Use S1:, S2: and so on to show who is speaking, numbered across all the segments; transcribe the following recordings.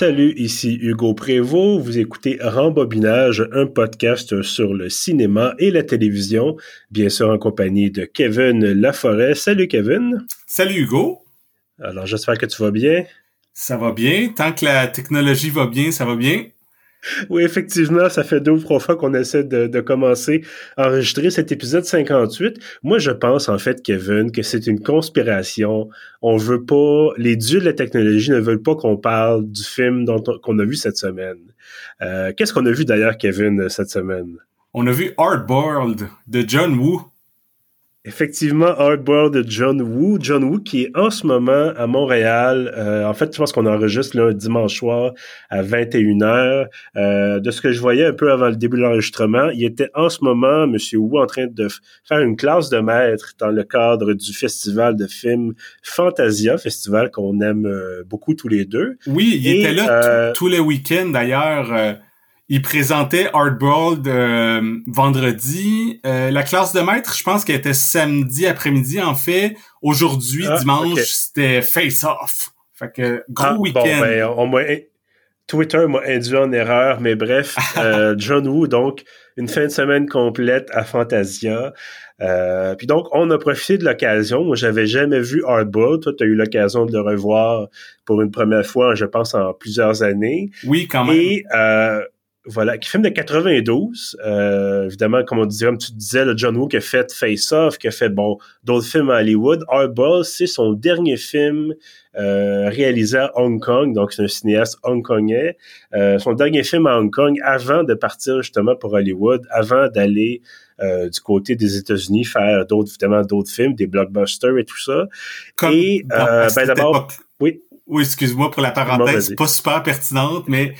S1: Salut, ici Hugo Prévost. Vous écoutez Rembobinage, un podcast sur le cinéma et la télévision, bien sûr en compagnie de Kevin Laforêt. Salut Kevin.
S2: Salut Hugo.
S1: Alors j'espère que tu vas bien.
S2: Ça va bien. Tant que la technologie va bien, ça va bien.
S1: Oui, effectivement, ça fait deux ou trois fois qu'on essaie de, commencer à enregistrer cet épisode 58. Moi, je pense, en fait, Kevin, que c'est une conspiration. On veut pas, les dieux de la technologie ne veulent pas qu'on parle du film qu'on a vu cette semaine. Euh, qu'est-ce qu'on a vu d'ailleurs, Kevin, cette semaine?
S2: On a vu Hardboiled de John Woo.
S1: Effectivement, Hardboiled de John Woo. John Woo qui est en ce moment à Montréal. Euh, en fait, je pense qu'on enregistre là, un dimanche soir à 21h. Euh, de ce que je voyais un peu avant le début de l'enregistrement, il était en ce moment, Monsieur Woo, en train de faire une classe de maître dans le cadre du festival de films Fantasia, festival qu'on aime euh, beaucoup tous les deux.
S2: Oui, il était là tous les week-ends d'ailleurs il présentait Hardboiled euh, vendredi. Euh, la classe de maître, je pense qu'elle était samedi après-midi. En fait, aujourd'hui, ah, dimanche, c'était Face Off. Fait que gros ah, week-end.
S1: Bon, ben, Twitter m'a induit en erreur, mais bref, euh, John Woo, donc, une fin de semaine complète à Fantasia. Euh, puis donc, on a profité de l'occasion. Moi, j'avais jamais vu Hardboiled. Toi, tu as eu l'occasion de le revoir pour une première fois, je pense, en plusieurs années.
S2: Oui, quand même.
S1: Et euh, voilà, qui filme de 92. Euh, évidemment, comme on disait, comme tu disais, le John Woo qui a fait Face Off, qui a fait bon d'autres films à Hollywood. Hardball, c'est son dernier film euh, réalisé à Hong Kong, donc c'est un cinéaste hongkongais. Euh, son dernier film à Hong Kong avant de partir justement pour Hollywood, avant d'aller euh, du côté des États-Unis faire d'autres, évidemment, d'autres films, des blockbusters et tout ça.
S2: et euh, ben d'abord, oui. Oui, excuse-moi pour la parenthèse, pas super pertinente, mais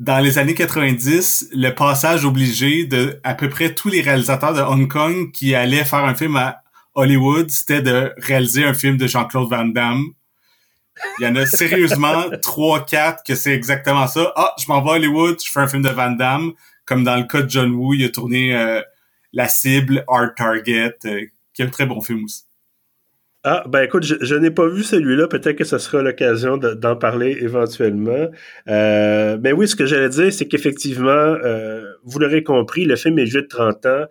S2: dans les années 90, le passage obligé de à peu près tous les réalisateurs de Hong Kong qui allaient faire un film à Hollywood, c'était de réaliser un film de Jean-Claude Van Damme. Il y en a sérieusement trois, quatre que c'est exactement ça. Ah, je m'en vais à Hollywood, je fais un film de Van Damme. Comme dans le cas de John Woo, il a tourné euh, La Cible, Art Target, euh, qui est un très bon film aussi.
S1: Ah, ben écoute, je, n'ai pas vu celui-là. Peut-être que ce sera l'occasion d'en parler éventuellement. Euh, mais oui, ce que j'allais dire, c'est qu'effectivement, euh, vous l'aurez compris, le film est vieux de 30 ans.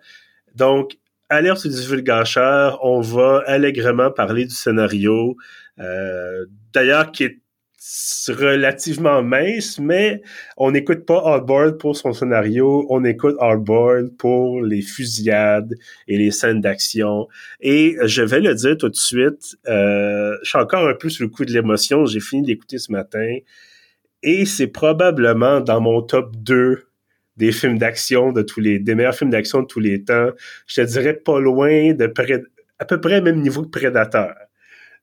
S1: Donc, l'heure du divulgateur, on va allègrement parler du scénario. Euh, D'ailleurs, qui est relativement mince, mais on n'écoute pas Hardboiled pour son scénario, on écoute Hardboiled pour les fusillades et les scènes d'action. Et je vais le dire tout de suite, euh, je suis encore un peu sous le coup de l'émotion, j'ai fini d'écouter ce matin, et c'est probablement dans mon top 2 des films d'action de tous les, des meilleurs films d'action de tous les temps. Je te dirais pas loin de près, à peu près même niveau que Predator.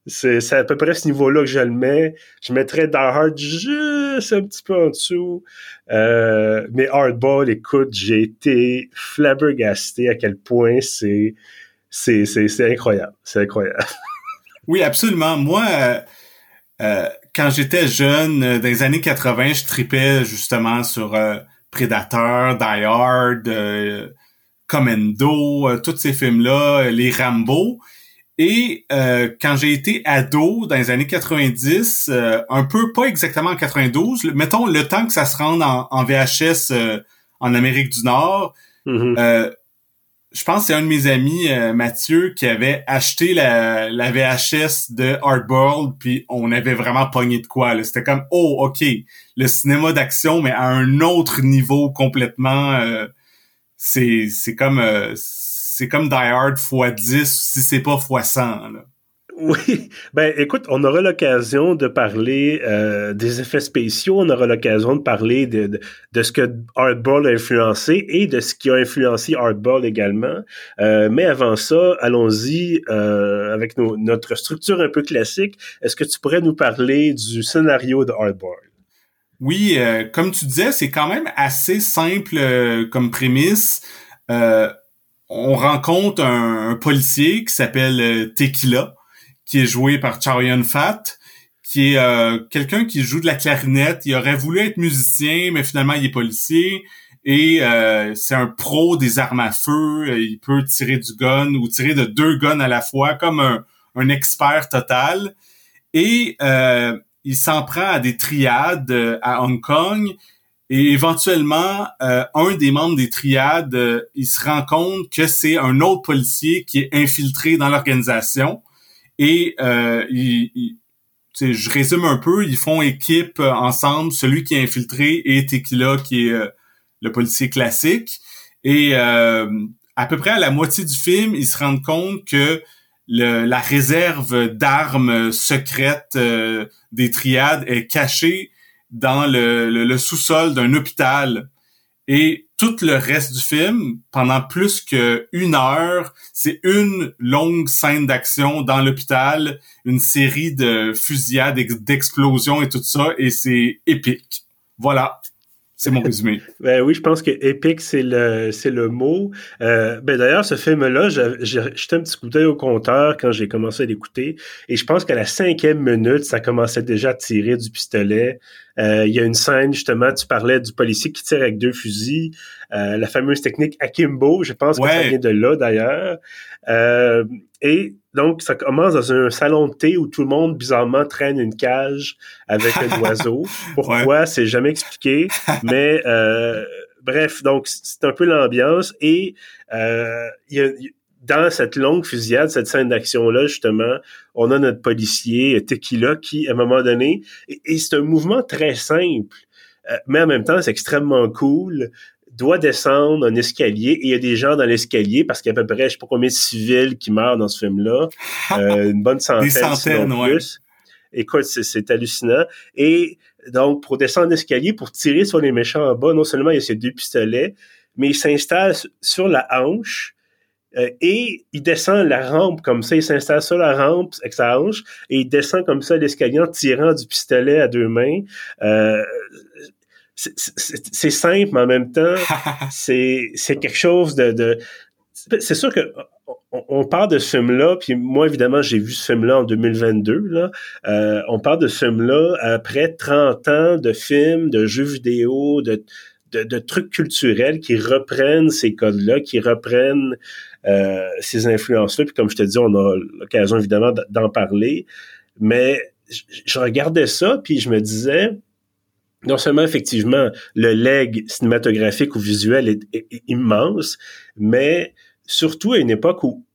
S1: C'est à peu près ce niveau-là que je le mets. Je mettrais Die Hard juste un petit peu en dessous. Euh, mais Hardball, écoute, j'ai été flabbergasté à quel point c'est c'est incroyable. C'est incroyable.
S2: oui, absolument. Moi, euh, euh, quand j'étais jeune, dans les années 80, je tripais justement sur Predator, Die Hard, Commando, tous ces films-là, les Rambo. Et euh, quand j'ai été ado dans les années 90, euh, un peu pas exactement en 92, mettons le temps que ça se rende en, VHS euh, en Amérique du Nord, mm-hmm. je pense que c'est un de mes amis, Mathieu, qui avait acheté la, la VHS de Hardboiled, puis on avait vraiment pogné de quoi. C'était comme oh ok, le cinéma d'action mais à un autre niveau complètement. c'est c'est comme c'est comme Die Hard x 10 si c'est pas x 100. Là.
S1: Oui, ben écoute, on aura l'occasion de parler euh, des effets spéciaux, on aura l'occasion de parler de, de, ce que Hardball a influencé et de ce qui a influencé Hardball également. Euh, mais avant ça, allons-y euh, avec notre structure un peu classique. Est-ce que tu pourrais nous parler du scénario de Hardball?
S2: Oui, comme tu disais, c'est quand même assez simple comme prémisse on rencontre un, policier qui s'appelle euh, Tequila, qui est joué par Chow Fat, qui est euh, quelqu'un qui joue de la clarinette. Il aurait voulu être musicien, mais finalement il est policier. Et euh, c'est un pro des armes à feu. Il peut tirer du gun ou tirer de deux guns à la fois, comme un, expert total. Et il s'en prend à des triades à Hong Kong et éventuellement, euh, un des membres des triades, euh, il se rend compte que c'est un autre policier qui est infiltré dans l'organisation. Et euh, il, je résume un peu, ils font équipe ensemble, celui qui est infiltré et Tequila qui est le policier classique. Et à peu près à la moitié du film, ils se rendent compte que la réserve d'armes secrètes des triades est cachée dans le, sous-sol d'un hôpital. Et tout le reste du film, pendant plus qu'une heure, c'est une longue scène d'action dans l'hôpital, une série de fusillades, d'explosions et tout ça, et c'est épique. Voilà. C'est mon résumé.
S1: ben oui, je pense que épique, c'est le, c'est le mot. Euh, ben d'ailleurs, ce film-là, j'ai jeté un petit coup d'œil au compteur quand j'ai commencé à l'écouter. Et je pense qu'à la cinquième minute, ça commençait déjà à tirer du pistolet. Euh, il y a une scène, justement, tu parlais du policier qui tire avec deux fusils. Euh, la fameuse technique Akimbo, je pense que ça vient de là, d'ailleurs. Et donc, ça commence dans un salon de thé où tout le monde, bizarrement, traîne une cage avec un oiseau. Pourquoi, c'est jamais expliqué. Mais euh, bref, donc c'est un peu l'ambiance. Et euh, y a, dans cette longue fusillade, cette scène d'action-là, justement, on a notre policier Tequila qui, à un moment donné, et, c'est un mouvement très simple, euh, mais en même temps, c'est extrêmement cool doit descendre un escalier et il y a des gens dans l'escalier parce qu'il y a à peu près, je sais pas combien de civils qui meurent dans ce film-là. Euh, une bonne centaine, des centaines, ouais. plus. Écoute, c'est hallucinant. Et donc, pour descendre l'escalier, pour tirer sur les méchants en bas, non seulement il y a ces deux pistolets, mais il s'installe sur la hanche euh, et il descend la rampe comme ça. Il s'installe sur la rampe avec sa hanche et il descend comme ça l'escalier en tirant du pistolet à deux mains. Euh, c'est simple, mais en même temps, c'est quelque chose de... c'est sûr que on, parle de ce film-là, puis moi, évidemment, j'ai vu ce film-là en 2022. Là. Euh, on parle de ce film-là après 30 ans de films, de jeux vidéo, de, de, trucs culturels qui reprennent ces codes-là, qui reprennent euh, ces influences-là. Puis comme je te dis, on a l'occasion, évidemment, d'en parler. Mais je regardais ça, puis je me disais non seulement effectivement le leg cinématographique ou visuel est, immense, mais surtout à une époque où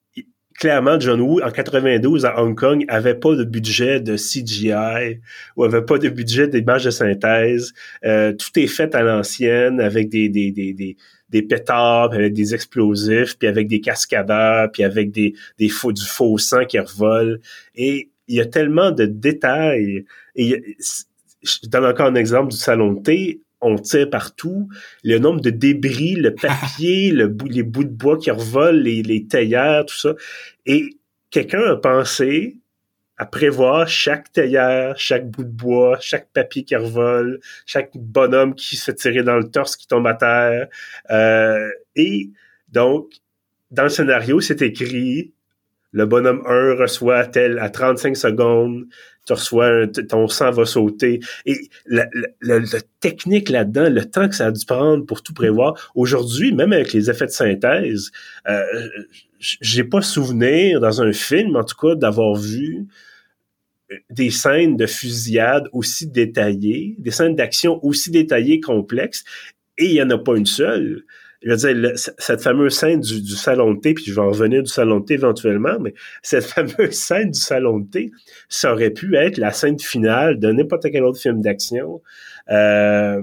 S1: clairement John Woo en 92 à Hong Kong avait pas de budget de CGI ou avait pas de budget d'image de synthèse. Euh, tout est fait à l'ancienne avec des des, des, des des pétards, avec des explosifs, puis avec des cascadeurs, puis avec des, des faux, du faux sang qui revole. Et il y a tellement de détails. Et je donne encore un exemple du salon de thé. On tire partout. Le nombre de débris, le papier, le les bouts de bois qui revolent, les, les théières, tout ça. Et quelqu'un a pensé à prévoir chaque théière, chaque bout de bois, chaque papier qui revole, chaque bonhomme qui se fait tirer dans le torse, qui tombe à terre. Euh, et donc, dans le scénario, c'est écrit le bonhomme 1 reçoit tel à 35 secondes, tu reçois ton sang va sauter. Et la, technique là-dedans, le temps que ça a dû prendre pour tout prévoir, aujourd'hui, même avec les effets de synthèse, euh, j'ai pas souvenir dans un film, en tout cas, d'avoir vu des scènes de fusillade aussi détaillées, des scènes d'action aussi détaillées, complexes, et il y en a pas une seule je veux dire, cette fameuse scène du, du, salon de thé, puis je vais en revenir du salon de thé éventuellement, mais cette fameuse scène du salon de thé, ça aurait pu être la scène finale de n'importe quel autre film d'action, euh,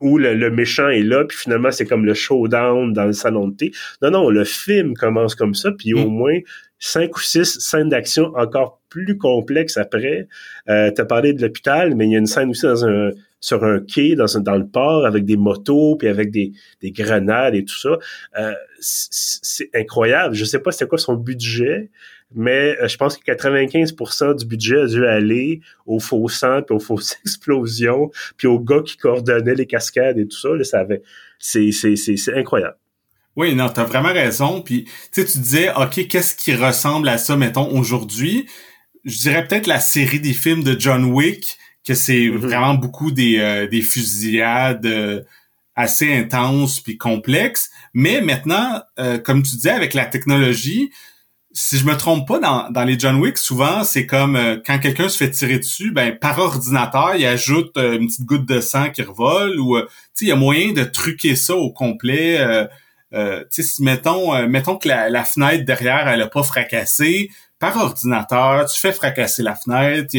S1: où le, méchant est là, puis finalement c'est comme le showdown dans le salon de thé. Non, non, le film commence comme ça, puis au mm. moins cinq ou six scènes d'action encore plus complexes après. Euh, tu as parlé de l'hôpital, mais il y a une scène aussi dans un sur un quai dans, dans le port avec des motos puis avec des, des grenades et tout ça. Euh, c'est incroyable. Je sais pas c'était quoi son budget, mais euh, je pense que 95% du budget a dû aller aux faux sang puis aux fausses explosions puis aux gars qui coordonnaient les cascades et tout ça. Là, ça avait, c'est, c'est, c'est, incroyable.
S2: Oui, non, t'as vraiment raison. Puis, tu tu disais, OK, qu'est-ce qui ressemble à ça, mettons, aujourd'hui? Je dirais peut-être la série des films de John Wick, que c'est mhm. vraiment beaucoup des, euh, des fusillades euh, assez intenses puis complexes. Mais maintenant, euh, comme tu disais, avec la technologie, si je me trompe pas, dans, dans les John Wick, souvent, c'est comme euh, quand quelqu'un se fait tirer dessus, ben par ordinateur, il ajoute une petite goutte de sang qui revole ou euh, il y a moyen de truquer ça au complet. Tu sais, si mettons, mettons que la, fenêtre derrière, elle a pas fracassé, par ordinateur, tu fais fracasser la fenêtre.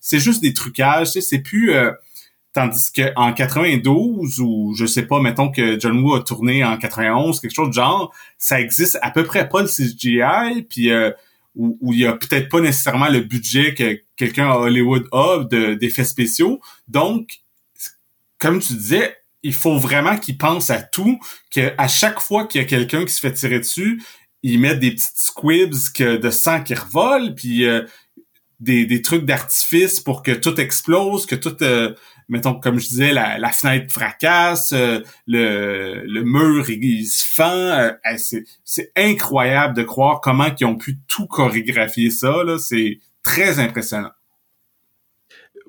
S2: C'est juste des trucages, tu sais, c'est plus Tandis que en 92 ou je sais pas, mettons que John Woo a tourné en 91, quelque chose de genre, ça existe à peu près pas le CGI, puis euh, où, il y a peut-être pas nécessairement le budget que quelqu'un à Hollywood a d'effets spéciaux. Donc, comme tu disais, il faut vraiment qu'il pense à tout, que à chaque fois qu'il y a quelqu'un qui se fait tirer dessus, ils mettent des petites squibs de sang qui revolent, puis euh, des, des trucs d'artifice pour que tout explose, que tout euh, mettons, comme je disais, la, la fenêtre fracasse, euh, le, le mur, il, se fend. Euh, c'est incroyable de croire comment ils ont pu tout chorégraphier ça. C'est très impressionnant.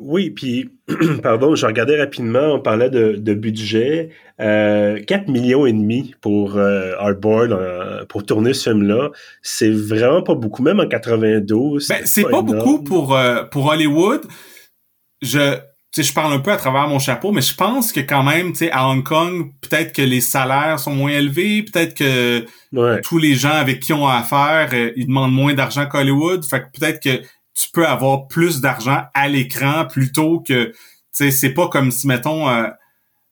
S1: Oui, puis, pardon, je regardais rapidement, on parlait de, de budget. Euh, 4 millions et demi pour euh, Hardboard, pour tourner ce film-là. C'est vraiment pas beaucoup, même en 92.
S2: Ben, c'est pas, pas beaucoup pour, pour Hollywood. Je, je parle un peu à travers mon chapeau, mais je pense que quand même, tu sais, à Hong Kong, peut-être que les salaires sont moins élevés, peut-être que tous les gens avec qui on a affaire, euh, ils demandent moins d'argent qu'à Hollywood. Fait que peut-être que tu peux avoir plus d'argent à l'écran plutôt que, tu sais, c'est pas comme si, mettons, euh,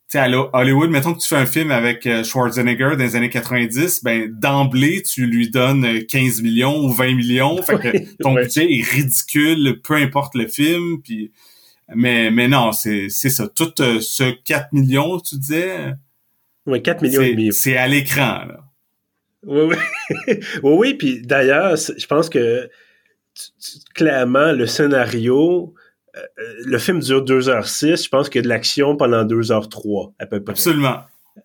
S2: tu sais, à Hollywood, mettons que tu fais un film avec euh, Schwarzenegger dans les années 90, ben d'emblée, tu lui donnes 15 millions ou 20 millions. Fait que ton budget est ridicule, peu importe le film, puis mais, mais non, c'est, c'est ça. Tout euh, ce 4 millions, tu disais.
S1: Oui, 4 millions et demi.
S2: C'est à l'écran, là.
S1: Oui, oui. oui, oui. Puis d'ailleurs, je pense que clairement, le scénario, euh, le film dure 2h06. Je pense qu'il y a de l'action pendant 2h03, à peu près.
S2: Absolument.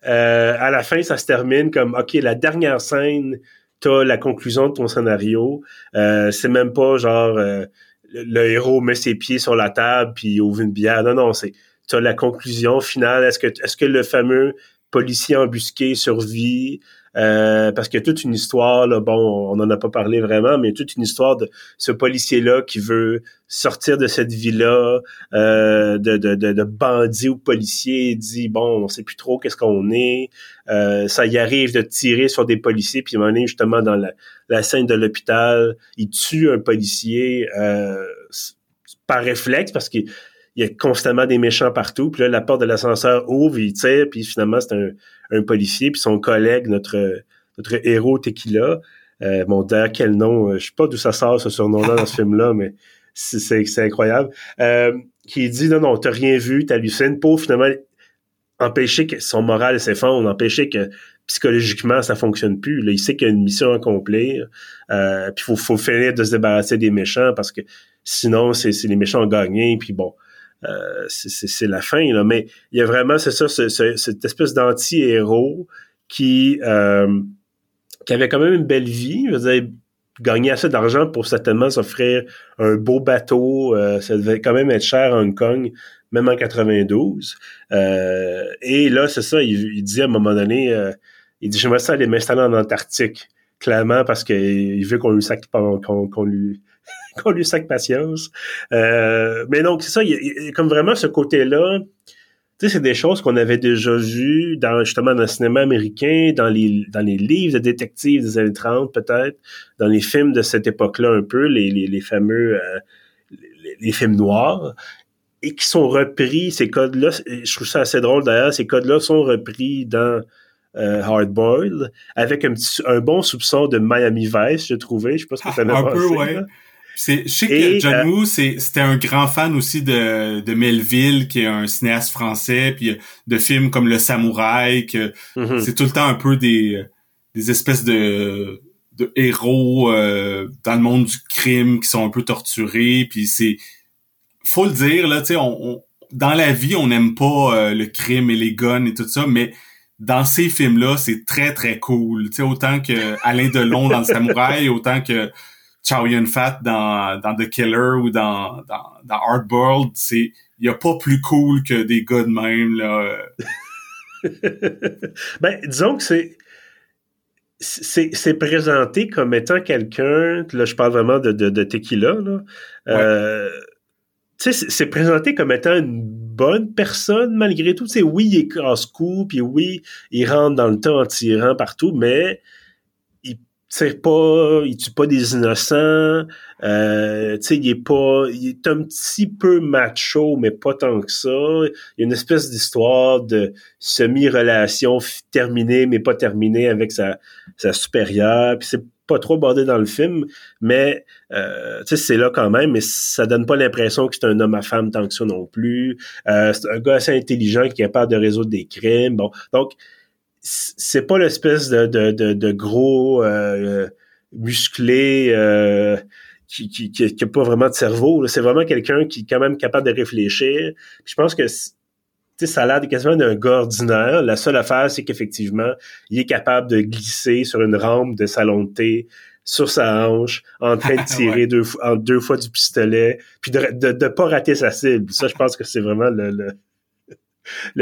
S1: Euh, à la fin, ça se termine comme, OK, la dernière scène, t'as la conclusion de ton scénario. Euh, c'est même pas genre le, héros met ses pieds sur la table puis il ouvre une bière. Non, non, c'est tu la conclusion finale. Est-ce que est-ce que le fameux policier embusqué survit? Euh, parce qu'il y a toute une histoire, là, bon, on n'en a pas parlé vraiment, mais toute une histoire de ce policier-là qui veut sortir de cette vie-là, euh, de, de, de, de bandit ou policier, il dit, bon, on sait plus trop qu'est-ce qu'on est, euh, ça y arrive de tirer sur des policiers, puis à est justement dans la, la scène de l'hôpital, il tue un policier euh, par réflexe, parce qu'il y a constamment des méchants partout, puis là, la porte de l'ascenseur ouvre, il tire, puis finalement, c'est un un policier, puis son collègue, notre, notre héros Tequila. Euh, bon, d'ailleurs, quel nom, euh, je sais pas d'où ça sort ce surnom-là dans ce film-là, mais c'est incroyable. Euh, qui dit non, non, t'as rien vu, t'hallucines, pour finalement empêcher que son moral s'effondre, empêcher que psychologiquement ça fonctionne plus. Là, il sait qu'il y a une mission à accomplir, euh, puis faut, faut finir de se débarrasser des méchants parce que sinon c'est les méchants ont gagné, puis bon. Euh, c'est la fin, là. Mais il y a vraiment, c'est ça, cette espèce d'anti-héros qui, euh, qui avait quand même une belle vie. Je veux dire, gagner assez d'argent pour certainement s'offrir un beau bateau. Euh, ça devait quand même être cher à Hong Kong, même en 92. et là, c'est ça, il, dit à un moment donné, il dit, j'aimerais ça aller m'installer en Antarctique, clairement, parce qu'il veut qu'on lui sac, qu'on lui qu'on lui sac patience. Euh, mais donc, c'est ça, il y, a, comme vraiment ce côté-là. Tu sais, c'est des choses qu'on avait déjà vues dans, justement, dans le cinéma américain, dans les, dans les livres de détectives des années 30, peut-être, dans les films de cette époque-là, un peu, les, les, les fameux, euh, les, films noirs, et qui sont repris, ces codes-là, je trouve ça assez drôle d'ailleurs, ces codes-là sont repris dans euh, Hardboiled, avec un, petit, un bon soupçon de Miami Vice, je trouvais. Je sais pas ce que ça
S2: ah, Un peu, ouais. C'est, je sais que John euh, Woo, c'était un grand fan aussi de, de Melville, qui est un cinéaste français, puis de films comme Le Samouraï, que mhm. c'est tout le temps un peu des, des espèces de, de héros euh, dans le monde du crime qui sont un peu torturés, puis c'est... Faut le dire, là, tu sais, on, dans la vie, on n'aime pas euh, le crime et les guns et tout ça, mais dans ces films-là, c'est très, très cool. Tu sais, autant que Alain Delon dans Le Samouraï, autant que Chow Yun-Fat dans, dans The Killer ou dans, dans, dans Hardboiled, c'est il y a pas plus cool que des gars de même là.
S1: ben disons que c'est c'est présenté comme étant quelqu'un, là je parle vraiment de, de, de Tequila, là. Euh, c'est présenté comme étant une bonne personne malgré tout. Oui, il est casse-cou, puis oui, il rentre dans le temps en tirant partout, mais tire pas, il tue pas des innocents. Euh, tu sais, il est pas, il est un petit peu macho, mais pas tant que ça. Il y a une espèce d'histoire de semi-relation terminée, mais pas terminée avec sa, sa supérieure. Puis c'est pas trop bordé dans le film, mais euh, c'est là quand même, mais ça donne pas l'impression que c'est un homme à femme tant que ça non plus. Euh, c'est un gars assez intelligent qui est capable de résoudre des crimes. Bon, donc c'est pas l'espèce de, de, de, gros euh, musclé euh, qui, qui, qui, a pas vraiment de cerveau. C'est vraiment quelqu'un qui est quand même capable de réfléchir. je pense que ça a l'air quasiment d'un gars ordinaire. La seule affaire, c'est qu'effectivement, il est capable de glisser sur une rampe de salon de thé sur sa hanche, en train de tirer deux, en deux fois du pistolet, puis de ne de, pas rater sa cible. Ça, je pense que c'est vraiment le, le,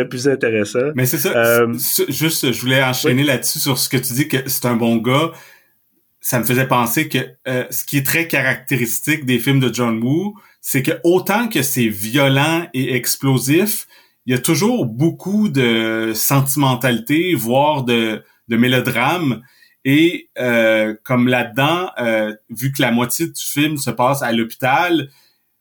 S1: plus intéressant.
S2: Mais c'est ça. Euh, juste, je voulais enchaîner là-dessus sur ce que tu dis que c'est un bon gars. Ça me faisait penser que euh, ce qui est très caractéristique des films de John Woo, c'est que autant que c'est violent et explosif, il y a toujours beaucoup de sentimentalité, voire de, de mélodrame. Et euh, comme là-dedans, euh, vu que la moitié du film se passe à l'hôpital,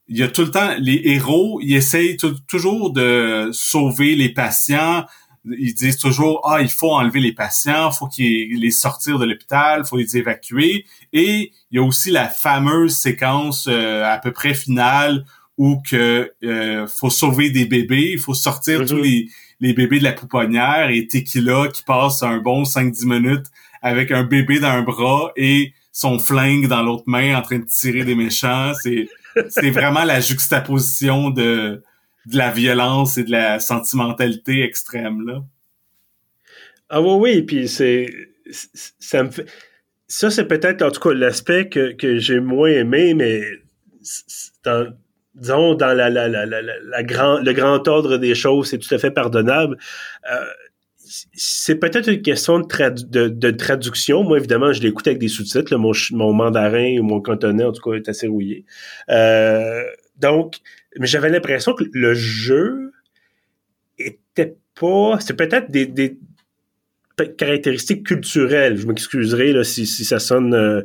S2: il y a tout le temps les héros, ils essayent toujours de sauver les patients. Ils disent toujours ah il faut enlever les patients, faut qu'ils les sortir de l'hôpital, faut les évacuer. Et il y a aussi la fameuse séquence euh, à peu près finale ou que euh, faut sauver des bébés, il faut sortir tous mhm. les, les bébés de la pouponnière et Tequila qui passe un bon 5-10 minutes avec un bébé dans un bras et son flingue dans l'autre main en train de tirer des méchants. C'est c'est vraiment la juxtaposition de, de la violence et de la sentimentalité extrême là.
S1: Ah oui, oui, puis c'est ça me fait ça c'est peut-être en tout cas l'aspect que, que j'ai moins aimé, mais dans, disons, dans la, la, la, la, grand, le grand ordre des choses, c'est tout à fait pardonnable. Euh, c'est peut-être une question de, traduction. Moi, évidemment, je l'écoute avec des sous-titres. Mon, mon mandarin ou mon cantonais, en tout cas, est assez rouillé. Euh, donc, mais j'avais l'impression que le jeu était pas... C'est peut-être des, caractéristiques culturelles. Je m'excuserai si, si ça sonne. Euh,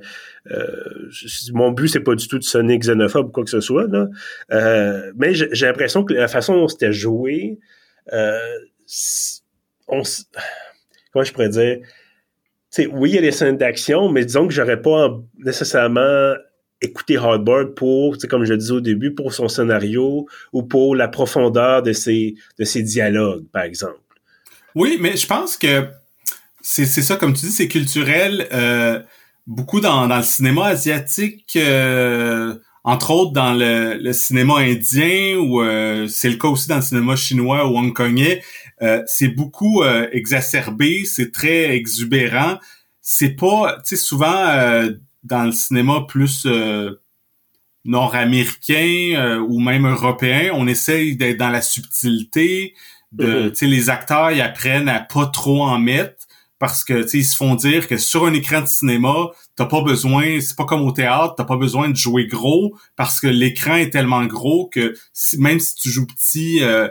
S1: euh, mon but, c'est pas du tout de sonner xénophobe ou quoi que ce soit. Là. Mais j'ai l'impression que la façon dont c'était joué, on, comment je pourrais dire, oui, il y a des scènes d'action, mais disons que j'aurais pas nécessairement écouté Hardboard pour, comme je le disais au début, pour son scénario ou pour la profondeur de ses, de ses dialogues, par exemple.
S2: Oui, mais je pense que c'est ça, comme tu dis, c'est culturel. Euh, beaucoup dans, dans le cinéma asiatique, euh, entre autres dans le, le cinéma indien, ou euh, c'est le cas aussi dans le cinéma chinois ou hongkongais, euh, c'est beaucoup exacerbé, c'est très exubérant. C'est pas, tu sais, souvent dans le cinéma plus nord-américain ou même européen, on essaye d'être dans la subtilité. De, tu sais, les acteurs ils apprennent à pas trop en mettre parce que tu ils se font dire que sur un écran de cinéma, t'as pas besoin, c'est pas comme au théâtre, t'as pas besoin de jouer gros parce que l'écran est tellement gros que même si tu joues petit, euh,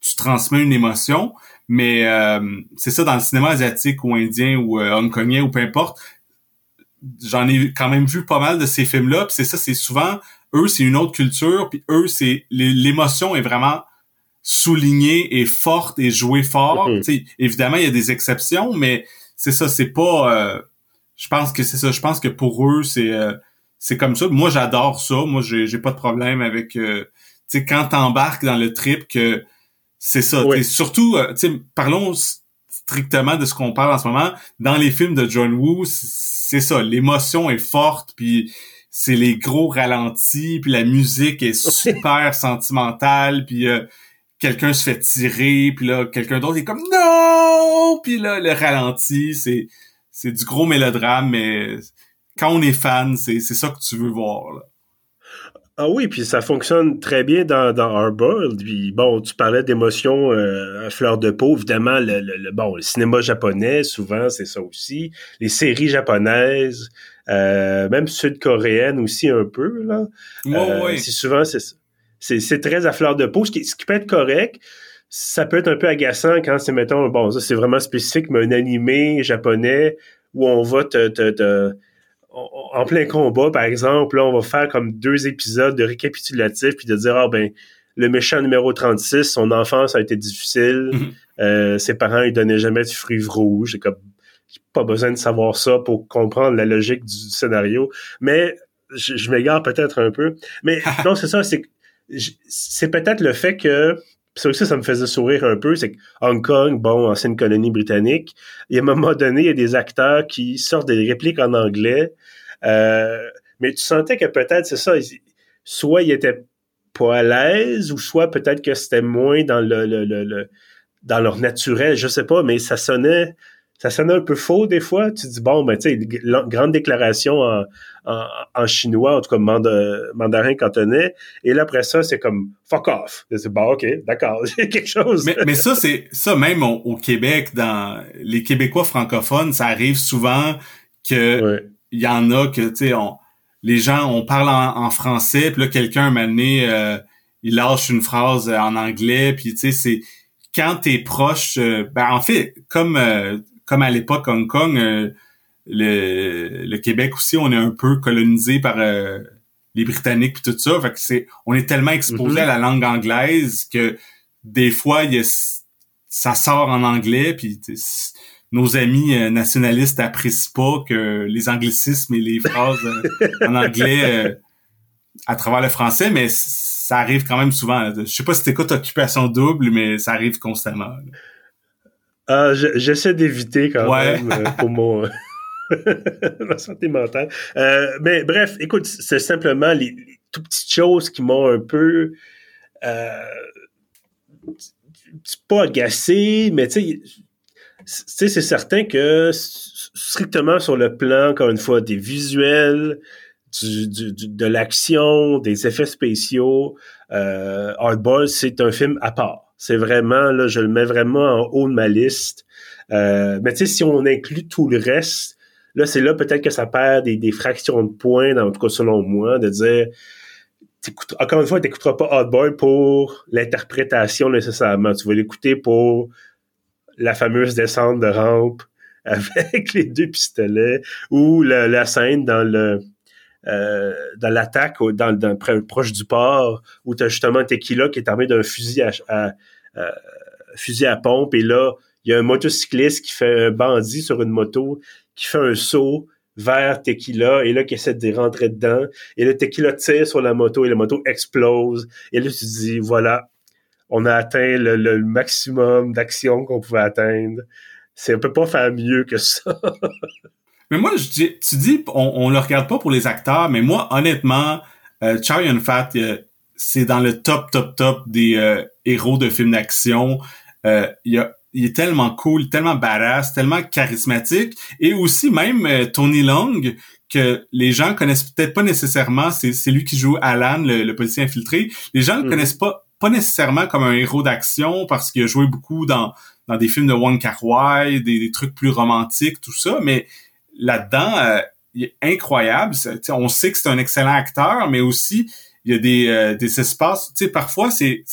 S2: tu transmets une émotion. Mais euh, c'est ça dans le cinéma asiatique ou indien ou euh, hongkongais ou peu importe. J'en ai quand même vu pas mal de ces films-là. c'est ça, c'est souvent eux, c'est une autre culture. Puis eux, c'est l'émotion est vraiment souligner et forte et jouer fort. Mm-hmm. Évidemment, il y a des exceptions, mais c'est ça, c'est pas. Euh, je pense que c'est ça. Je pense que pour eux, c'est euh, c'est comme ça. Moi, j'adore ça. Moi, j'ai j'ai pas de problème avec. Euh, tu sais, quand t'embarques dans le trip, que c'est ça. Surtout, tu sais, parlons strictement de ce qu'on parle en ce moment. Dans les films de John Woo, c'est ça. L'émotion est forte, puis c'est les gros ralentis, puis la musique est super sentimentale, puis quelqu'un se fait tirer, puis là, quelqu'un d'autre est comme « Non! » Puis là, le ralenti, c'est c'est du gros mélodrame, mais quand on est fan, c'est ça que tu veux voir. Là.
S1: Ah oui, puis ça fonctionne très bien dans, dans Hardboiled. Puis bon, tu parlais d'émotions euh, à fleur de peau. Évidemment, le, le, bon, le cinéma japonais, souvent, c'est ça aussi. Les séries japonaises, euh, même sud-coréennes aussi un peu. Là.
S2: Euh,
S1: c'est souvent, c'est c'est très à fleur de peau, ce qui, ce qui peut être correct. Ça peut être un peu agaçant quand c'est, mettons, bon, ça c'est vraiment spécifique, mais un animé japonais où on va te, te, te en plein combat, par exemple, là, on va faire comme deux épisodes de récapitulatif puis de dire, ah ben, le méchant numéro 36, son enfance a été difficile, mhm. euh, ses parents, ils donnaient jamais de fruits rouges, j'ai comme pas besoin de savoir ça pour comprendre la logique du scénario, mais je, je m'égare peut-être un peu, mais non, c'est ça, c'est c'est peut-être le fait que ça aussi, ça me faisait sourire un peu, c'est que Hong Kong, bon, ancienne colonie britannique, et à un moment donné, il y a des acteurs qui sortent des répliques en anglais, euh, mais tu sentais que peut-être, c'est ça, soit ils étaient pas à l'aise, ou soit peut-être que c'était moins dans le, le, le, dans leur naturel, je sais pas, mais ça sonnait ça sonne un peu faux des fois. Tu dis, bon, ben, tu sais, grande déclaration en, en, en, chinois, en tout cas mandarin cantonais. Et là, après ça, c'est comme fuck off. C'est bon, OK, d'accord, j'ai quelque chose.
S2: Mais, mais ça, c'est ça même au, Québec, dans les Québécois francophones, ça arrive souvent que il y en a que, tu sais, les gens, on parle en, français, puis là, quelqu'un m'a donné, euh, il lâche une phrase en anglais, puis tu sais, c'est quand t'es proche, euh, ben en fait, comme euh, comme à l'époque Hong Kong, euh, le, Québec aussi, on est un peu colonisé par euh, les Britanniques et tout ça. Fait que c'est, on est tellement exposé mm-hmm. à la langue anglaise que des fois, il ça sort en anglais, puis nos amis euh, nationalistes apprécient pas que les anglicismes et les phrases en anglais à travers le français, mais ça arrive quand même souvent. Je sais pas si t'écoutes Occupation Double, mais ça arrive constamment.
S1: Ah, j'essaie d'éviter quand même euh, pour mon, ma santé mentale. Euh, mais bref, écoute, c'est simplement les, les toutes petites choses qui m'ont un peu euh, pas agacé, mais tu sais, c'est certain que strictement sur le plan, encore une fois, des visuels, du, du, de l'action, des effets spéciaux, euh, Hardball, c'est un film à part. C'est vraiment, là, je le mets vraiment en haut de ma liste. Euh, mais tu sais, si on inclut tout le reste, là, c'est là peut-être que ça perd des, des, fractions de points, en tout cas selon moi, de dire encore une fois, tu n'écouteras pas Hot pour l'interprétation nécessairement. Tu vas l'écouter pour la fameuse descente de rampe avec les deux pistolets ou la scène dans le euh, dans l'attaque dans, dans, proche du port où tu as justement Tequila qui est armé d'un fusil à, fusil à pompe et là il y a un motocycliste qui fait un bandit sur une moto qui fait un saut vers Tequila et là qui essaie de rentrer dedans et le Tequila tire sur la moto et la moto explose et là tu te dis voilà on a atteint le, maximum d'action qu'on pouvait atteindre. C'est on peut pas faire mieux que ça
S2: Mais moi, je dis, tu dis, on, on le regarde pas pour les acteurs, mais moi, honnêtement, euh, Chow Yun-Fat, c'est dans le top, top, top des euh, héros de films d'action. Euh, il, il est tellement cool, tellement badass, tellement charismatique. Et aussi, même euh, Tony Long, que les gens connaissent peut-être pas nécessairement, c'est lui qui joue Alan, le, policier infiltré. Les gens le mm-hmm. connaissent pas pas nécessairement comme un héros d'action parce qu'il a joué beaucoup dans dans des films de Wong Kar-wai, des, des, trucs plus romantiques, tout ça, mais là-dedans, euh, il est incroyable. on sait que c'est un excellent acteur, mais aussi il y a des, euh, des espaces. Tu sais, parfois c'est,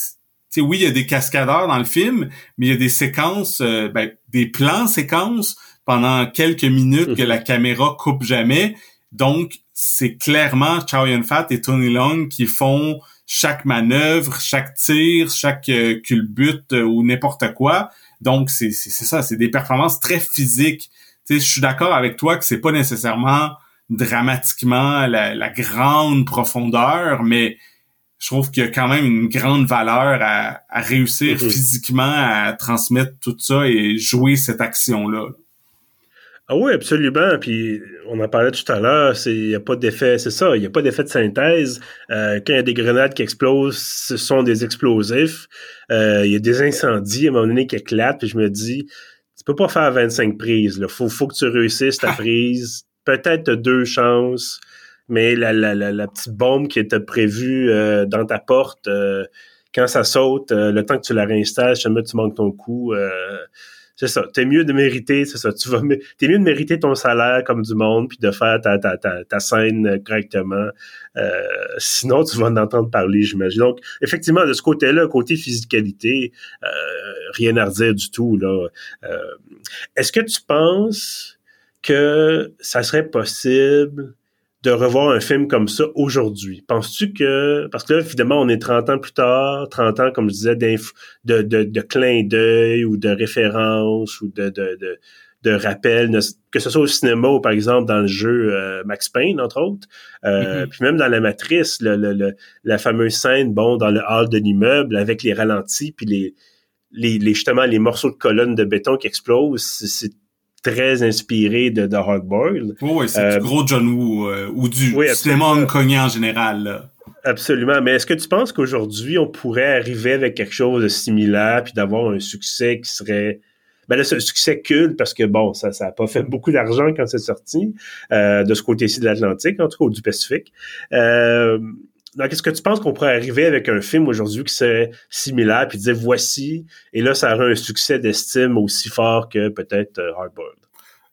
S2: oui, il y a des cascadeurs dans le film, mais il y a des séquences, euh, ben, des plans séquences pendant quelques minutes que la caméra coupe jamais. Donc, c'est clairement Chow Yun-Fat et Tony Long qui font chaque manœuvre, chaque tir, chaque culbute ou n'importe quoi. Donc, c'est ça, c'est des performances très physiques je suis d'accord avec toi que c'est pas nécessairement dramatiquement la, grande profondeur, mais je trouve qu'il y a quand même une grande valeur à, réussir mm-hmm. physiquement à transmettre tout ça et jouer cette action-là.
S1: Ah oui, absolument. Puis on en parlait tout à l'heure, il y a pas d'effet, c'est ça, il y a pas d'effet de synthèse. Euh, quand il y a des grenades qui explosent, ce sont des explosifs. Euh, il y a des incendies à un moment donné qui éclatent, puis je me dis, peux pas faire 25 prises. Là. Faut, faut que tu réussisses ta prise. Peut-être deux chances. mais la, la, la, petite bombe qui était prévue euh, dans ta porte, euh, quand ça saute, euh, le temps que tu la réinstalles, jamais tu manques ton coup. c'est ça. T'es mieux de mériter, c'est ça. Tu vas, t'es mieux de mériter ton salaire comme du monde, puis de faire ta, ta, ta, ta scène correctement. sinon, tu vas en entendre parler, j'imagine. Donc, effectivement, de ce côté-là, côté physicalité, rien à redire du tout là. Est-ce que tu penses que ça serait possible de revoir un film comme ça aujourd'hui? Penses-tu que, parce que là, évidemment, on est 30 ans plus tard, 30 ans, comme je disais, de, de, de clin d'œil ou de référence ou de, de, de, de rappel, que ce soit au cinéma ou par exemple dans le jeu euh, Max Payne, entre autres, euh, mm-hmm. puis même dans la matrice, le, le, la fameuse scène, bon, dans le hall de l'immeuble avec les ralentis puis les, les, les, justement les morceaux de colonnes de béton qui explosent, c'est très inspiré de, de Hard Boiled.
S2: oui, c'est du euh, gros John Woo euh, ou du cinéma hongkongais en général.
S1: Absolument. Mais est-ce que tu penses qu'aujourd'hui, on pourrait arriver avec quelque chose de similaire puis d'avoir un succès qui serait ben là, c'est un succès culte parce que bon, ça ça a pas fait beaucoup d'argent quand c'est sorti euh, de ce côté-ci de l'Atlantique, en tout cas, ou du Pacifique. Euh, donc, est-ce que tu penses qu'on pourrait arriver avec un film aujourd'hui qui serait similaire, puis dire voici, et là, ça aurait un succès d'estime aussi fort que peut-être euh?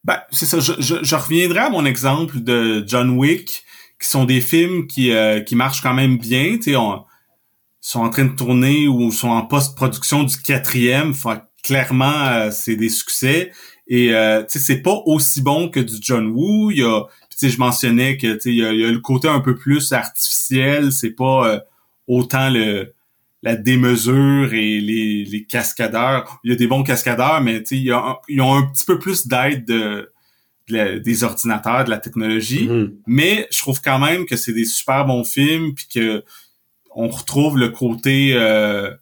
S2: Ben, c'est ça. Je, reviendrai à mon exemple de John Wick, qui sont des films qui, euh, qui marchent quand même bien. Tu sais, sont en train de tourner ou sont en post-production du quatrième. clairement, euh, c'est des succès. Et euh, tu sais, c'est pas aussi bon que du John Woo. Il y a je mentionnais que il y, a, le côté un peu plus artificiel, c'est pas euh, autant le la démesure et les, les cascadeurs. Il y a des bons cascadeurs, mais ils ont un petit peu plus d'aide de, des ordinateurs, de la technologie. Mm-hmm. Mais je trouve quand même que c'est des super bons films, puis que on retrouve le côté euh,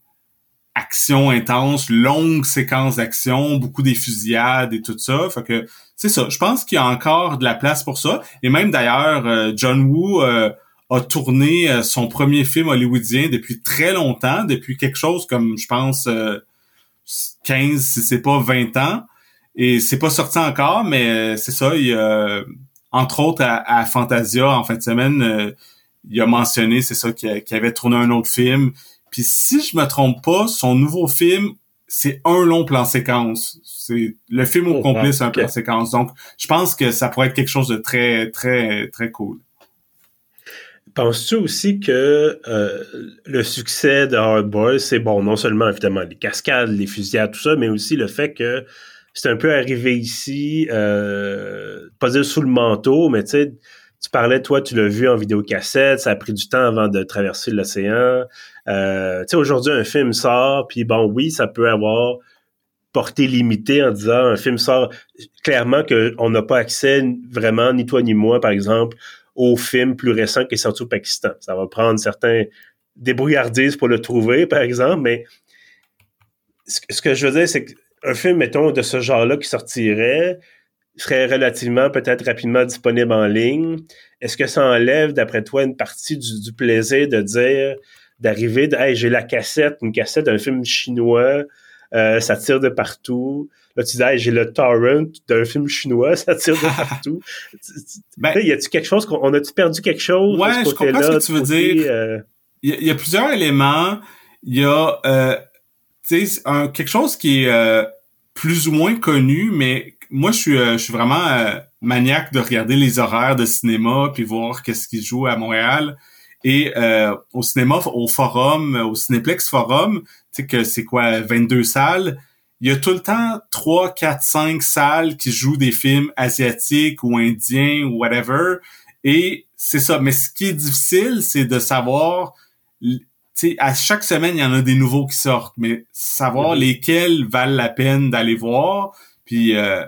S2: action intense, longue séquence d'action, beaucoup des fusillades et tout ça. Fait que c'est ça. Je pense qu'il y a encore de la place pour ça. Et même d'ailleurs, euh, John Woo euh, a tourné euh, son premier film hollywoodien depuis très longtemps, depuis quelque chose comme, je pense, 15, si c'est pas 20 ans. Et c'est pas sorti encore, mais c'est ça. Il, entre autres, à, Fantasia, en fin de semaine, il a mentionné, c'est ça, qu'il avait tourné un autre film. Puis si je me trompe pas, son nouveau film c'est un long plan séquence. C'est le film au oh, complet, c'est un plan séquence. Donc, je pense que ça pourrait être quelque chose de très, très, très cool.
S1: Penses-tu aussi que euh, le succès de Hard c'est bon, non seulement évidemment les cascades, les fusillades, tout ça, mais aussi le fait que c'est un peu arrivé ici, euh, pas dire sous le manteau, mais tu sais, tu parlais, toi, tu l'as vu en vidéocassette, ça a pris du temps avant de traverser l'océan. Euh, tu sais, aujourd'hui, un film sort, puis bon, oui, ça peut avoir portée limitée en disant un film sort clairement qu'on n'a pas accès vraiment, ni toi ni moi, par exemple, au film plus récent qui est sorti au Pakistan. Ça va prendre certains débrouillardises pour le trouver, par exemple, mais ce que je veux dire, c'est qu'un film, mettons, de ce genre-là qui sortirait serait relativement, peut-être rapidement disponible en ligne. Est-ce que ça enlève, d'après toi, une partie du, du plaisir de dire d'arriver de hey, j'ai la cassette, une cassette d'un film chinois, euh, ça tire de partout. Là, tu dis hey, j'ai le torrent d'un film chinois, ça tire de partout. ben, y a-tu quelque chose qu'on a-tu perdu quelque chose
S2: Ouais, je comprends ce que tu veux dire. Euh? Il, y a, plusieurs éléments. Il y a euh, tu sais quelque chose qui est euh, plus ou moins connu, mais moi je suis je suis vraiment maniaque de regarder les horaires de cinéma puis voir qu'est-ce qui joue à Montréal. Et euh, au cinéma, au forum, au Cinéplex Forum, tu sais que c'est quoi, 22 salles, il y a tout le temps 3, 4, 5 salles qui jouent des films asiatiques ou indiens ou whatever. Et c'est ça. Mais ce qui est difficile, c'est de savoir, tu sais, à chaque semaine, il y en a des nouveaux qui sortent, mais savoir mm-hmm. lesquels valent la peine d'aller voir. Puis, euh,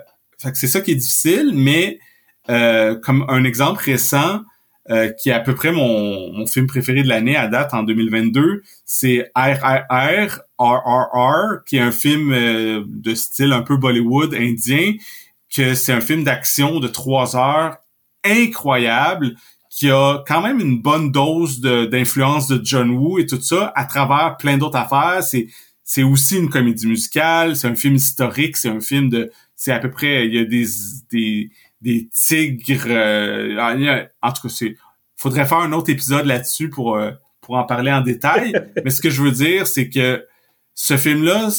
S2: c'est ça qui est difficile, mais euh, comme un exemple récent, euh, qui est à peu près mon, mon film préféré de l'année à date en 2022. C'est RRR, RRR, qui est un film euh, de style un peu Bollywood indien, que c'est un film d'action de trois heures incroyable, qui a quand même une bonne dose d'influence de, John Woo et tout ça, à travers plein d'autres affaires. C'est c'est aussi une comédie musicale, c'est un film historique, c'est un film de... C'est à peu près... Il y a des... des des tigres. Euh, en tout cas, c'est faudrait faire un autre épisode là-dessus pour pour en parler en détail. Mais ce que je veux dire, c'est que ce film-là,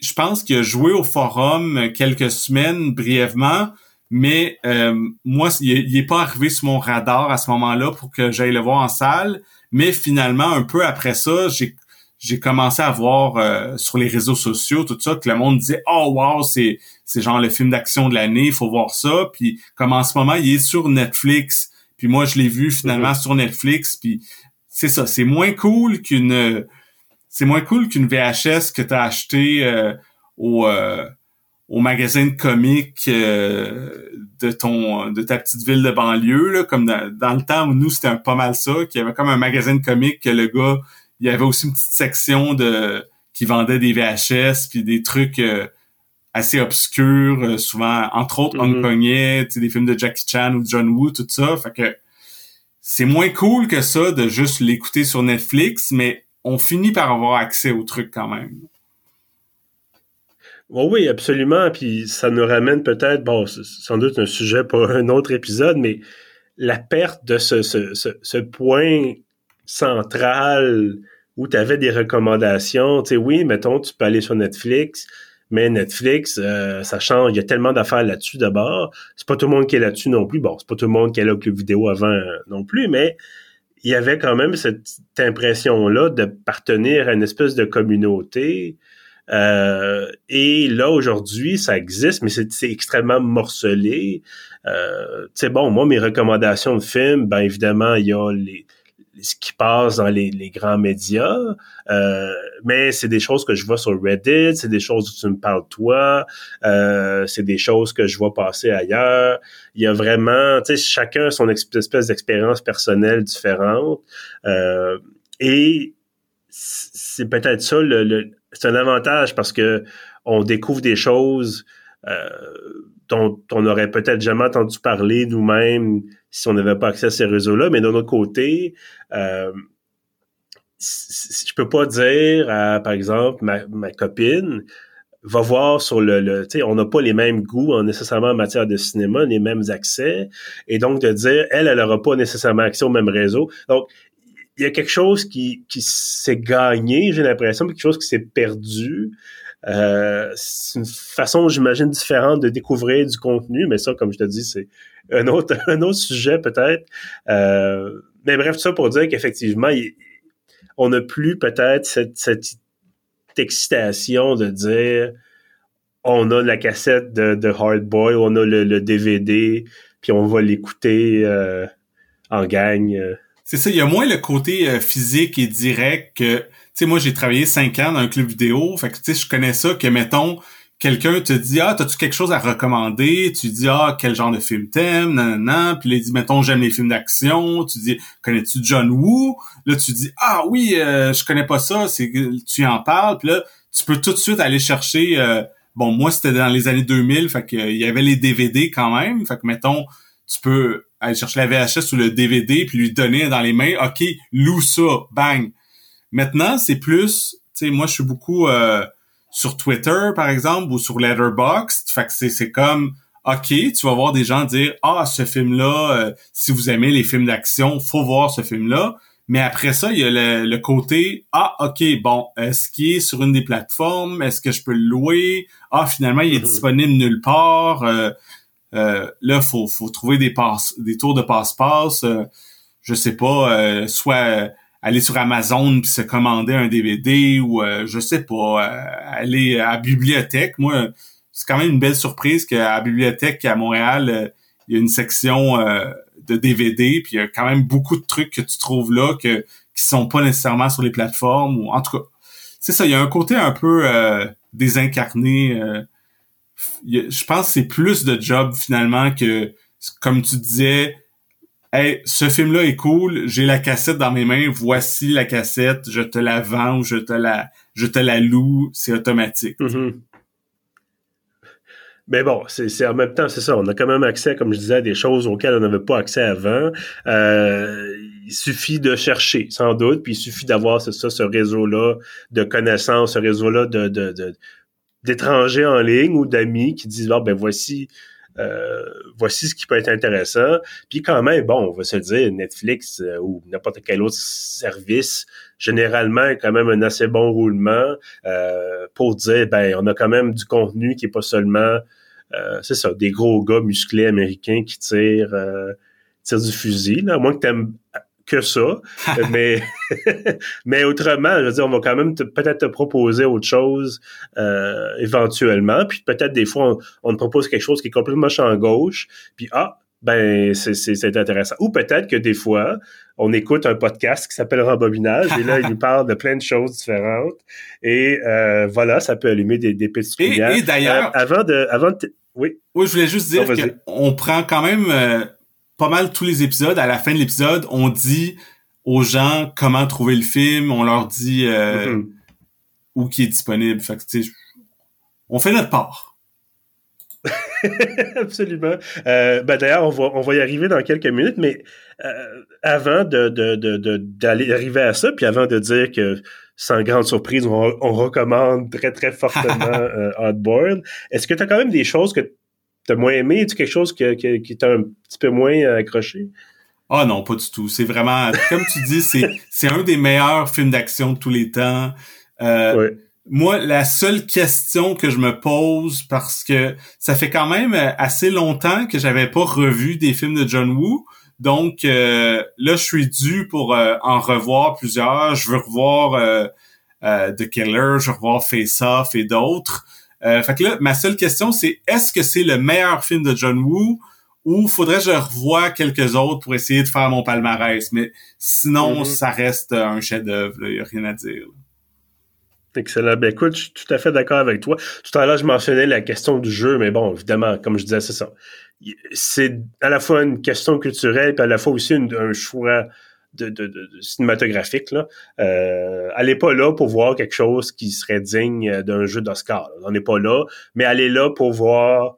S2: je pense qu'il a joué au forum quelques semaines brièvement, mais euh, moi, il est pas arrivé sur mon radar à ce moment-là pour que j'aille le voir en salle. Mais finalement, un peu après ça, j'ai j'ai commencé à voir euh, sur les réseaux sociaux tout ça que le monde disait oh wow c'est c'est genre le film d'action de l'année il faut voir ça. Puis comme en ce moment il est sur Netflix. Puis moi je l'ai vu finalement mm-hmm. sur Netflix. Puis c'est ça c'est moins cool qu'une c'est moins cool qu'une VHS que tu as acheté euh, au euh, au magasin de comics euh, de ton de ta petite ville de banlieue là, comme dans, le temps où nous c'était pas mal ça qu'il y avait comme un magasin de comics que le gars il y avait aussi une petite section de qui vendait des VHS puis des trucs assez obscurs souvent entre autres mm -hmm. des films de Jackie Chan ou de John Woo tout ça fait que c'est moins cool que ça de juste l'écouter sur Netflix mais on finit par avoir accès au truc quand même.
S1: oui, absolument. Puis ça nous ramène peut-être, bon, sans doute un sujet pour un autre épisode, mais la perte de ce, ce, point central où tu avais des recommandations. Tu sais, oui, mettons, tu peux aller sur Netflix, mais Netflix, euh, ça change. Il y a tellement d'affaires là-dessus d'abord. C'est pas tout le monde qui est là-dessus non plus. Bon, c'est pas tout le monde qui est là au club vidéo avant non plus, mais il y avait quand même cette impression-là de partenir à une espèce de communauté. Euh, et là, aujourd'hui, ça existe, mais c'est extrêmement morcelé. Euh, tu sais, bon, moi, mes recommandations de films, ben évidemment, il y a les, ce qui passe dans les, grands médias, euh, mais c'est des choses que je vois sur Reddit, c'est des choses où tu me parles toi, euh, c'est des choses que je vois passer ailleurs. Il y a vraiment, tu sais, chacun son espèce d'expérience personnelle différente, euh, et c'est peut-être ça le, c'est un avantage parce que on découvre des choses dont on n'aurait peut-être jamais entendu parler nous-mêmes si on n'avait pas accès à ces réseaux-là. Mais d'un autre côté, euh, je peux pas dire, par exemple, ma, copine va voir sur le, le tu sais, on n'a pas les mêmes goûts en, nécessairement en matière de cinéma, les mêmes accès, et donc de dire, elle, elle n'aura pas nécessairement accès au même réseau. Donc, il y a quelque chose qui, qui s'est gagné, j'ai l'impression, quelque chose qui s'est perdu. Euh, c'est une façon, j'imagine, différente de découvrir du contenu, mais ça, comme je te dis, c'est un autre, un autre sujet peut-être. Euh, mais bref, tout ça pour dire qu'effectivement, on n'a plus peut-être cette, excitation de dire on a la cassette de, de Hard Boy, on a le, DVD, puis on va l'écouter euh, en gang.
S2: C'est ça, il y a moins le côté physique et direct que sais, moi, j'ai travaillé cinq ans dans un club vidéo. Fait que, tu sais, je connais ça que, mettons, quelqu'un te dit, ah, t'as-tu quelque chose à recommander? Tu dis, ah, quel genre de film t'aimes? Nan, nan, Puis il dit, mettons, j'aime les films d'action. Tu dis, connais-tu John Woo? Là, tu dis, ah oui, euh, je connais pas ça. Tu en parles. Puis là, tu peux tout de suite aller chercher... Euh, bon, moi, c'était dans les années 2000. Fait que il y avait les DVD quand même. Fait que, mettons, tu peux aller chercher la VHS ou le DVD puis lui donner dans les mains. OK, loue ça. Bang Maintenant, c'est plus, tu sais, moi, je suis beaucoup euh, sur Twitter, par exemple, ou sur Letterboxd. Fait que c'est comme, OK, tu vas voir des gens dire, ah, ce film-là, euh, si vous aimez les films d'action, faut voir ce film-là. Mais après ça, il y a le, côté, ah, OK, bon, est-ce qu'il est sur une des plateformes? Est-ce que je peux le louer? Ah, finalement, il est mm-hmm. disponible nulle part. Euh, euh, là, faut, faut trouver des passe, des tours de passe-passe. je sais pas, soit aller sur Amazon puis se commander un DVD ou euh, je sais pas euh, aller à la bibliothèque. Moi c'est quand même une belle surprise qu'à la bibliothèque à Montréal euh, il y a une section de DVD puis il y a quand même beaucoup de trucs que tu trouves là que qui sont pas nécessairement sur les plateformes ou en tout cas c'est ça il y a un côté un peu désincarné je pense que c'est plus de job finalement que comme tu disais Hey, ce film-là est cool, j'ai la cassette dans mes mains, voici la cassette, je te la vends, je te la, je te la loue, c'est automatique.
S1: Mm-hmm. Mais bon, c'est en même temps, c'est ça. On a quand même accès, comme je disais, à des choses auxquelles on n'avait pas accès avant. Euh, il suffit de chercher, sans doute, puis il suffit d'avoir, c'est ça, ce réseau-là de connaissances, ce réseau-là de d'étrangers en ligne ou d'amis qui disent, ah, ben voici euh, voici ce qui peut être intéressant. Puis quand même, bon, on va se dire, Netflix euh, ou n'importe quel autre service, généralement, quand même un assez bon roulement euh, pour dire, ben, on a quand même du contenu qui est pas seulement, c'est ça, des gros gars musclés américains qui tirent, tirent du fusil. Là, à moins que t'aimes que ça. mais, mais autrement, je veux dire, on va quand même peut-être te proposer autre chose euh, éventuellement. Puis peut-être des fois, on, te propose quelque chose qui est complètement champ gauche. Puis ah, ben c'est intéressant. Ou peut-être que des fois, on écoute un podcast qui s'appelle Rembobinage et là, il nous parle de plein de choses différentes. Et euh, voilà, ça peut allumer des, des petites
S2: Et, et d'ailleurs...
S1: Euh, avant de... Avant de oui.
S2: Oui, je voulais juste dire qu'on prend quand même pas mal tous les épisodes, à la fin de l'épisode, on dit aux gens comment trouver le film, on leur dit euh, mm-hmm. où qui est disponible. Fait que, on fait notre part.
S1: Absolument. Euh, ben d'ailleurs, on va, on va y arriver dans quelques minutes, mais euh, avant de, d'aller de, arriver à ça, puis avant de dire que sans grande surprise, on, recommande très très fortement euh, Outboard, est-ce que tu as quand même des choses que t'as moins aimé? tu quelque chose qui, qui, t'a un petit peu moins euh, accroché?
S2: Ah non, pas du tout. C'est vraiment, comme tu dis, c'est, c'est un des meilleurs films d'action de tous les temps. Euh, moi, la seule question que je me pose, parce que ça fait quand même assez longtemps que j'avais pas revu des films de John Woo, donc euh, là, je suis dû pour en revoir plusieurs. Je veux revoir The Killer, je veux revoir Face Off et d'autres. Euh, fait que là, ma seule question, c'est est-ce que c'est le meilleur film de John Woo ou faudrait que je revoie quelques autres pour essayer de faire mon palmarès? Mais sinon, mm-hmm. ça reste un chef-d'œuvre. Il n'y a rien à dire.
S1: Excellent. Ben écoute, je suis tout à fait d'accord avec toi. Tout à l'heure, je mentionnais la question du jeu, mais bon, évidemment, comme je disais, c'est ça. C'est à la fois une question culturelle, puis à la fois aussi un choix de, de, de, cinématographique. Là. Euh, elle n'est pas là pour voir quelque chose qui serait digne d'un jeu d'Oscar. On n'est pas là, mais elle est là pour voir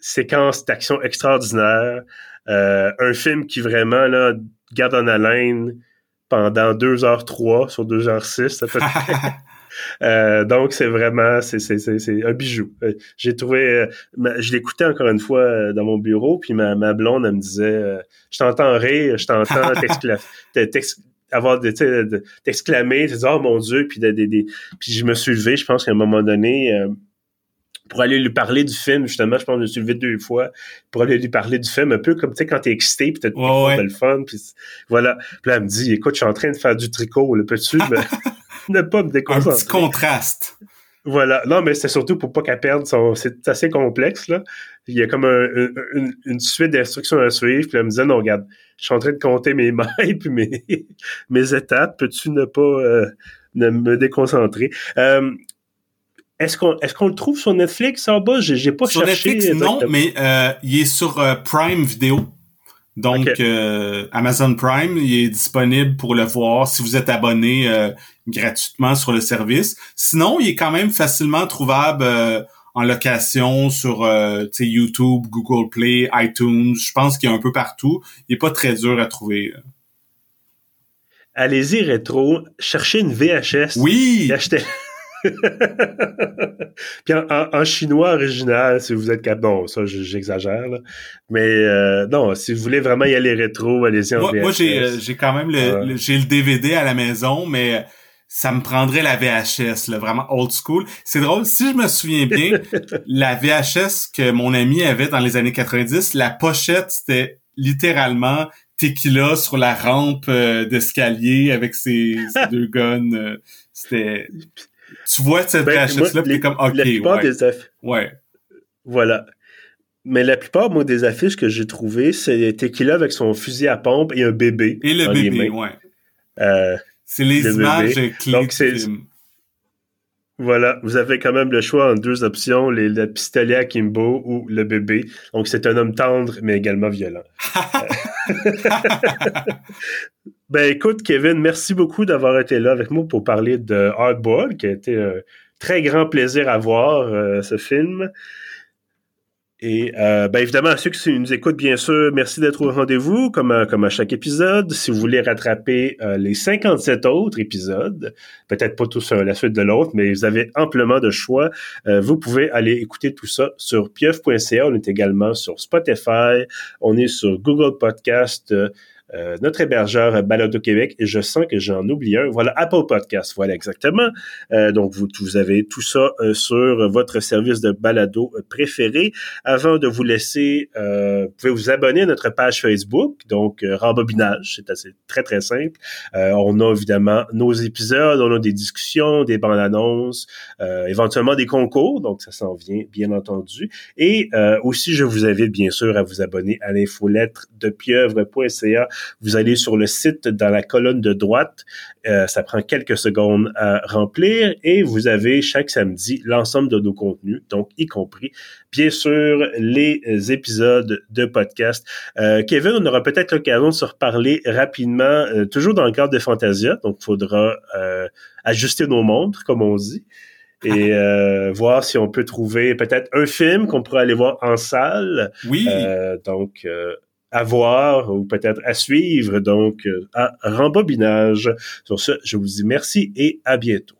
S1: séquence d'action extraordinaire, euh, un film qui vraiment là, garde en haleine pendant 2h03 sur 2h06 à peu près. Euh, donc, c'est vraiment, c'est, c'est, c'est, un bijou. Euh, j'ai trouvé, euh, je l'écoutais encore une fois dans mon bureau, puis ma, ma blonde, elle me disait, je t'entends rire, je t'entends avoir de, t'exclamer, te dire, oh mon Dieu, puis, de, puis je me suis levé, je pense qu'à un moment donné, pour aller lui parler du film, justement, je pense que je me suis levé deux fois pour aller lui parler du film, un peu comme, tu sais, quand t'es excité, puis t'as ouais, le fun, puis voilà. Puis là, elle me dit, écoute, je suis en train de faire du tricot, le peux-tu ne pas me déconcentrer.
S2: Un petit contraste.
S1: Voilà. Non, mais c'est surtout pour pas qu'elle perde son. C'est assez complexe, là. Il y a comme une, suite d'instructions à suivre. Puis elle me disait, non, regarde, je suis en train de compter mes mailles puis mes, mes étapes. Peux-tu ne pas euh, ne me déconcentrer? Euh, est-ce qu'on est-ce qu'on le trouve sur Netflix en bas? J'ai pas
S2: sur
S1: cherché.
S2: Netflix, non, mais euh, il est sur Prime Video. Donc, euh, Amazon Prime, il est disponible pour le voir si vous êtes abonné euh, gratuitement sur le service. Sinon, il est quand même facilement trouvable euh, en location sur YouTube, Google Play, iTunes. Je pense qu'il est un peu partout. Il est pas très dur à trouver.
S1: Allez-y rétro, cherchez une VHS.
S2: Oui.
S1: Achetez. Puis en, chinois original, si vous êtes capable, bon, ça j'exagère, mais euh, non, si vous voulez vraiment y aller rétro, allez-y en
S2: Moi, moi j'ai, euh, j'ai quand même le, j'ai le DVD à la maison, mais ça me prendrait la VHS, là, vraiment old school. C'est drôle, si je me souviens bien, la VHS que mon ami avait dans les années 90, la pochette, c'était littéralement Tequila sur la rampe euh, d'escalier avec ses, ses deux guns. c'était tu vois cette ben, VHS-là, puis comme, OK, la plupart ouais. Des ouais.
S1: Voilà. Mais la plupart, moi, des affiches que j'ai trouvées, c'est Tequila avec son fusil à pompe et un bébé.
S2: Et le bébé, ouais.
S1: Euh,
S2: c'est les images clés Donc, c'est,
S1: voilà, vous avez quand même le choix en deux options, les, le pistolet à Kimbo ou le bébé. Donc, c'est un homme tendre, mais également violent. ben, écoute, Kevin, merci beaucoup d'avoir été là avec moi pour parler de Hardball, qui a été un très grand plaisir à voir, euh, ce film. Et euh, ben évidemment, ceux qui nous écoutent, bien sûr, merci d'être au rendez-vous, comme à, comme à chaque épisode. Si vous voulez rattraper euh, les 57 autres épisodes, peut-être pas tous à la suite de l'autre, mais vous avez amplement de choix, euh, vous pouvez aller écouter tout ça sur pieuf.ca. On est également sur Spotify, on est sur Google Podcast, euh, notre hébergeur Balado Québec, et je sens que j'en oublie un. Voilà, Apple Podcast, voilà exactement. Euh, donc, vous, vous avez tout ça euh, sur votre service de balado préféré. Avant de vous laisser, vous pouvez vous abonner à notre page Facebook, donc Rembobinage, c'est assez très, très simple. on a évidemment nos épisodes, on a des discussions, des bandes annonces, éventuellement des concours, donc ça s'en vient, bien entendu. Et aussi, je vous invite bien sûr à vous abonner à l'infolettre de pieuvre.ca vous allez sur le site dans la colonne de droite. Euh, ça prend quelques secondes à remplir et vous avez chaque samedi l'ensemble de nos contenus, donc y compris bien sûr les épisodes de podcast. Euh, Kevin, on aura peut-être l'occasion de se reparler rapidement, euh, toujours dans le cadre de Fantasia, donc il faudra ajuster nos montres, comme on dit et voir si on peut trouver peut-être un film qu'on pourrait aller voir en salle.
S2: Oui.
S1: donc, à voir ou peut-être à suivre, donc euh, à rembobinage. Sur ce, je vous dis merci et à bientôt.